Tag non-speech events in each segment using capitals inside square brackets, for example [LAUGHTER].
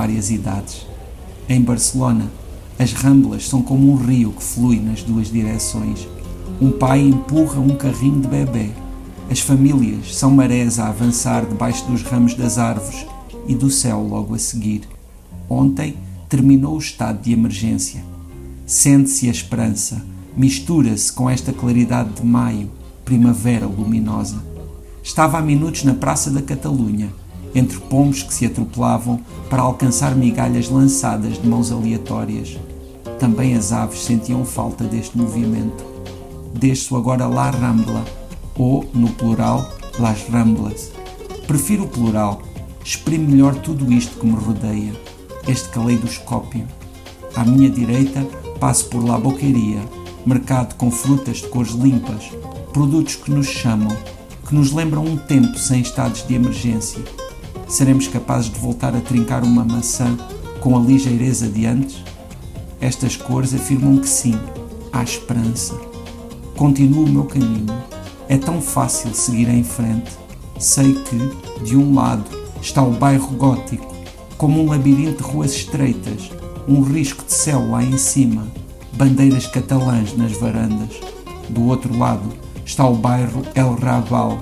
várias idades. Em Barcelona, as ramblas são como um rio que flui nas duas direções. Um pai empurra um carrinho de bebê. As famílias são marés a avançar debaixo dos ramos das árvores e do céu logo a seguir. Ontem terminou o estado de emergência. Sente-se a esperança, mistura-se com esta claridade de maio, primavera luminosa. Estava há minutos na Praça da Catalunha, entre pombos que se atropelavam para alcançar migalhas lançadas de mãos aleatórias. Também as aves sentiam falta deste movimento. Desço agora La Rambla, ou, no plural, Las Ramblas. Prefiro o plural, exprime melhor tudo isto que me rodeia, este caleidoscópio. À minha direita, passo por La Boqueria, mercado com frutas de cores limpas, produtos que nos chamam, que nos lembram um tempo sem estados de emergência. Seremos capazes de voltar a trincar uma maçã com a ligeireza de antes? Estas cores afirmam que sim, há esperança. Continuo o meu caminho. É tão fácil seguir em frente. Sei que, de um lado, está o bairro gótico, como um labirinto de ruas estreitas, um risco de céu lá em cima, bandeiras catalãs nas varandas. Do outro lado está o bairro El Raval,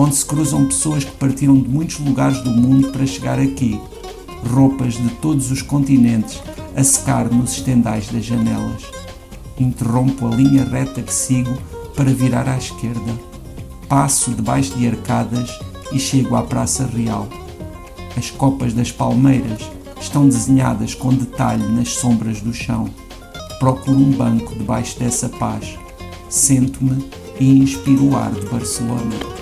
onde se cruzam pessoas que partiram de muitos lugares do mundo para chegar aqui, roupas de todos os continentes a secar nos estendais das janelas. Interrompo a linha reta que sigo para virar à esquerda. Passo debaixo de arcadas e chego à Praça Real. As copas das palmeiras estão desenhadas com detalhe nas sombras do chão. Procuro um banco debaixo dessa paz. Sento-me e inspiro o ar de Barcelona.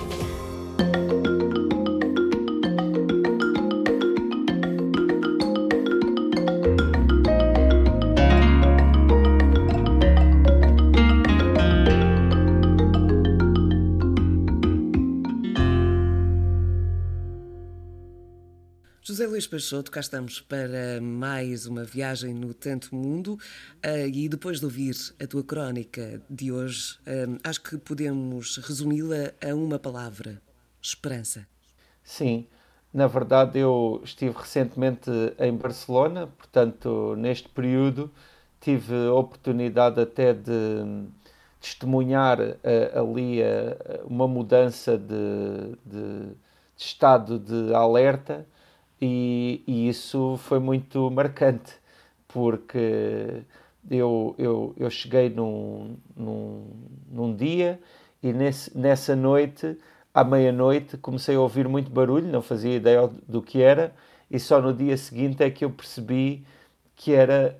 Luís Peixoto, cá estamos para mais uma viagem no Tanto Mundo uh, e depois de ouvir a tua crónica de hoje, uh, acho que podemos resumi-la a uma palavra: esperança. Sim, na verdade eu estive recentemente em Barcelona, portanto, neste período tive a oportunidade até de testemunhar uh, ali uma mudança de, de, de estado de alerta e, e isso foi muito marcante, porque eu, eu, eu cheguei num, num, num dia e nesse, nessa noite, à meia-noite, comecei a ouvir muito barulho, não fazia ideia do que era, e só no dia seguinte é que eu percebi que era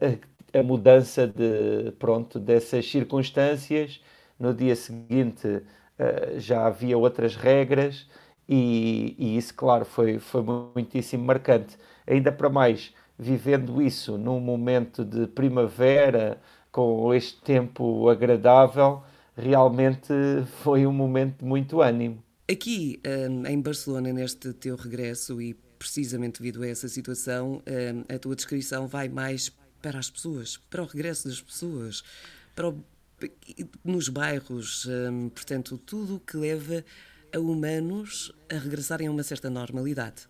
a, a mudança de, pronto, dessas circunstâncias. No dia seguinte uh, já havia outras regras e, e, isso, claro, foi, foi muitíssimo marcante. Ainda para mais, vivendo isso num momento de primavera, com este tempo agradável, realmente foi um momento de muito ânimo. Aqui hum, em Barcelona, neste teu regresso, e precisamente devido a essa situação, hum, a tua descrição vai mais para as pessoas, para o regresso das pessoas, para o, nos bairros, hum, portanto, tudo o que leva a humanos a regressarem a uma certa normalidade.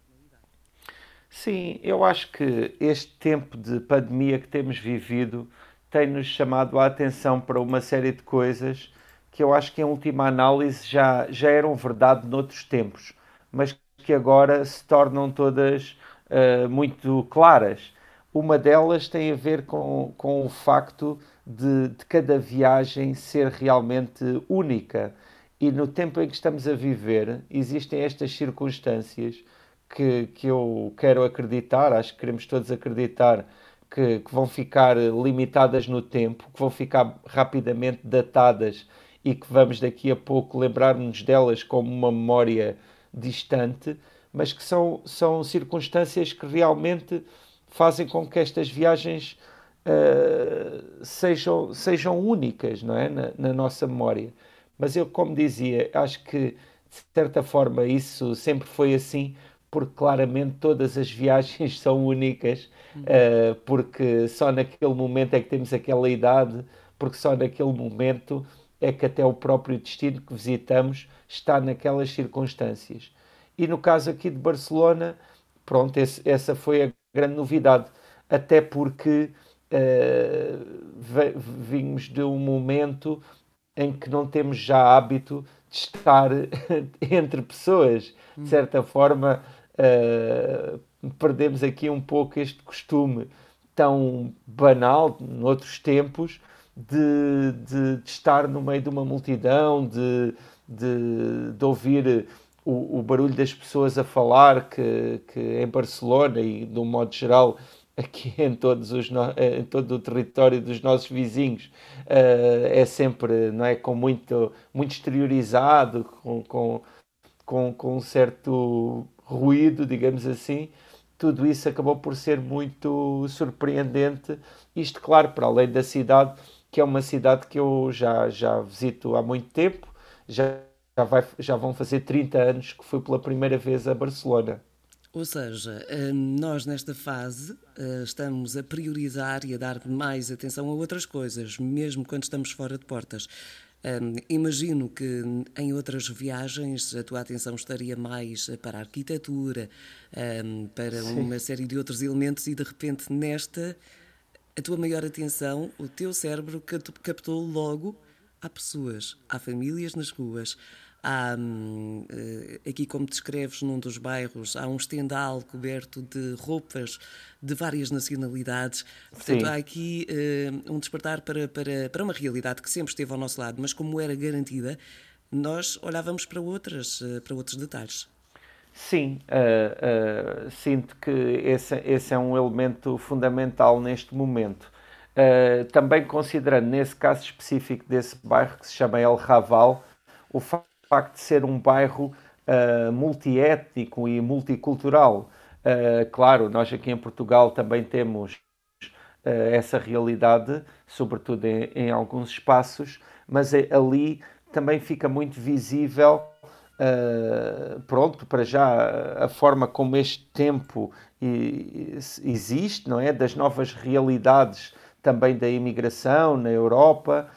Sim, eu acho que este tempo de pandemia que temos vivido tem-nos chamado a atenção para uma série de coisas que eu acho que, em última análise, já, já eram verdade noutros tempos, mas que agora se tornam todas uh, muito claras. Uma delas tem a ver com, com o facto de, de cada viagem ser realmente única e no tempo em que estamos a viver, existem estas circunstâncias que, que eu quero acreditar, acho que queremos todos acreditar, que, que vão ficar limitadas no tempo, que vão ficar rapidamente datadas e que vamos daqui a pouco lembrar-nos delas como uma memória distante, mas que são, são circunstâncias que realmente fazem com que estas viagens uh, sejam, sejam únicas não é? na, na nossa memória. Mas eu, como dizia, acho que de certa forma isso sempre foi assim, porque claramente todas as viagens [LAUGHS] são únicas, uh, porque só naquele momento é que temos aquela idade, porque só naquele momento é que até o próprio destino que visitamos está naquelas circunstâncias. E no caso aqui de Barcelona, pronto, esse, essa foi a grande novidade. Até porque uh, vimos de um momento em que não temos já hábito de estar [LAUGHS] entre pessoas. De certa forma, uh, perdemos aqui um pouco este costume tão banal, noutros tempos, de, de, de estar no meio de uma multidão, de, de, de ouvir o, o, barulho das pessoas a falar, que, que em Barcelona e de um modo geral aqui [LAUGHS] em, todos os em todo o território dos nossos vizinhos. Uh, é sempre não é com muito muito exteriorizado com, com, com, com um certo ruído digamos assim. Tudo isso acabou por ser muito surpreendente. Isto claro para além da cidade que é uma cidade que eu já já visito há muito tempo já já, vai, já vão fazer 30 anos que fui pela primeira vez a Barcelona ou seja, eh, nós nesta fase eh, estamos a priorizar e a dar mais atenção a outras coisas, mesmo quando estamos fora de portas. Um, eh, imagino que em outras viagens a tua atenção estaria mais para a arquitetura, um, para Sim. uma série de outros elementos, e de repente nesta, a tua maior atenção, o teu cérebro captou logo há pessoas, há famílias nas ruas, Há, hum, eh, aqui, como descreves, num dos bairros, há um estendal coberto de roupas de várias nacionalidades. Portanto, Sim. há aqui uh, um despertar para, para, para uma realidade que sempre esteve ao nosso lado, mas como era garantida, nós olhávamos para, outras, uh, para outros detalhes. Sim, uh, uh, sinto que esse, esse, é um elemento fundamental neste momento. Uh, também considerando, nesse caso específico desse bairro que se chama El Raval, o facto facto de ser um bairro uh, multiétnico e multicultural. Uh, claro, nós aqui em Portugal também temos uh, essa realidade, sobretudo em, em, alguns espaços, mas é, ali também fica muito visível, uh, pronto, para já a forma como este tempo existe, não é? Das novas realidades também da imigração na Europa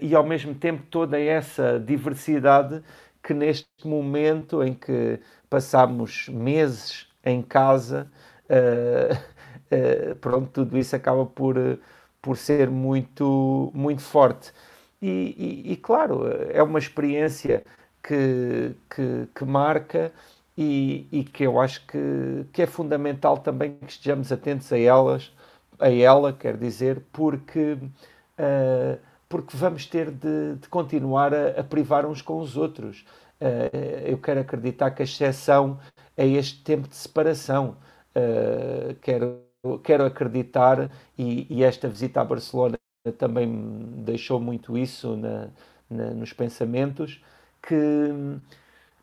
e ao mesmo tempo toda essa diversidade que neste momento em que passamos meses em casa, uh, uh, [LAUGHS] pronto, tudo isso acaba por, por ser muito, muito forte. E, e, e claro, é uma experiência que, que, que marca e, e, que eu acho que, que é fundamental também que estejamos atentos a elas, a ela, quer dizer, porque uh, porque vamos ter de, de continuar a, a, privar uns com os outros. Uh, eu quero acreditar que a exceção é este tempo de separação. Uh, quero, quero acreditar, e, e, esta visita a Barcelona também deixou muito isso na, na, nos pensamentos, que,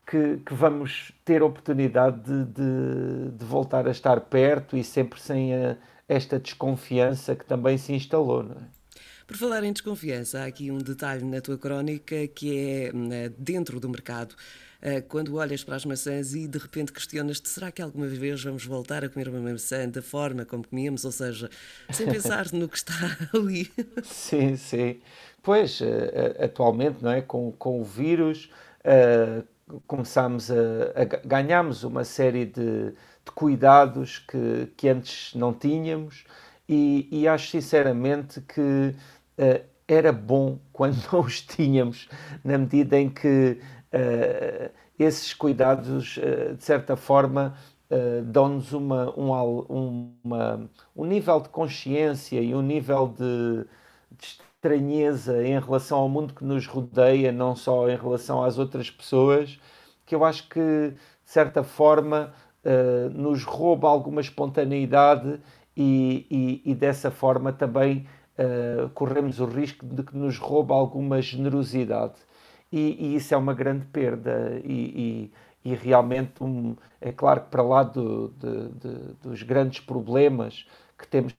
que, que, vamos ter oportunidade de, de, de, voltar a estar perto e sempre sem a, esta desconfiança que também se instalou. Não é? Por falar em desconfiança, há aqui um detalhe na tua crónica que é hum, dentro do mercado. Eh, quando olhas para as maçãs e de repente questionas-te: será que alguma vez vamos voltar a comer uma maçã da forma como comíamos? Ou seja, sem pensar no que está [LAUGHS] ali. Sim, sim. Pois, eh, eh, atualmente, não é? Com, com o vírus, começámos a, a ganhamos uma série de, de cuidados que, que antes não tínhamos. E, e, acho sinceramente que uh, era bom [LAUGHS] quando não os tínhamos, na medida em que uh, esses cuidados, uh, de certa forma, dão-nos uma, um, uma, um nível de consciência e um nível de, de estranheza em relação ao mundo que nos rodeia, não só em relação às outras pessoas, que eu acho que, de certa forma, nos rouba alguma espontaneidade e, e, e dessa forma também uh, corremos o risco de que nos rouba alguma generosidade. E, e isso é uma grande perda. E, realmente, um, é claro que para lá do, de, de, dos grandes problemas que temos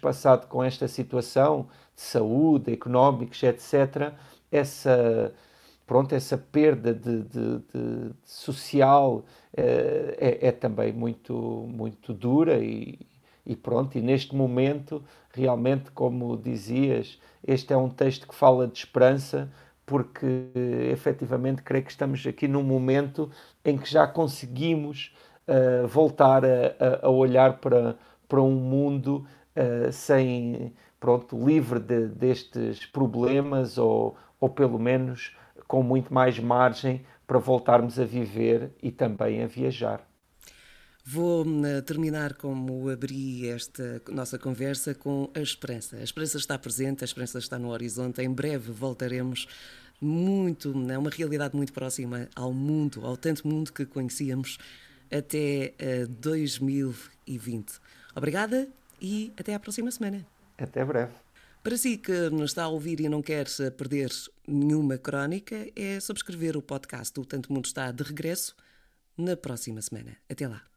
passado com esta situação de saúde, económicos, etc., essa, pronto, essa perda de, de, de social é, é, é, também muito, muito dura e, e pronto, e neste momento, realmente, como dizias, este é um texto que fala de esperança, porque efetivamente creio que estamos aqui num momento em que já conseguimos uh, voltar a, a, olhar para, para um mundo uh, sem, pronto, livre de, destes problemas ou, ou pelo menos com muito mais margem para voltarmos a viver e também a viajar. Vou eh, terminar como abri esta nossa conversa com a esperança. A esperança está presente, a esperança está no horizonte. Em breve voltaremos muito, é uma realidade muito próxima ao mundo, ao tanto mundo que conhecíamos até 2020. Eh, Obrigada e até à próxima semana. Até breve. Para si que nos está a ouvir e não quer perder nenhuma crónica, é subscrever o podcast O Tanto Mundo está de regresso na próxima semana. Até lá.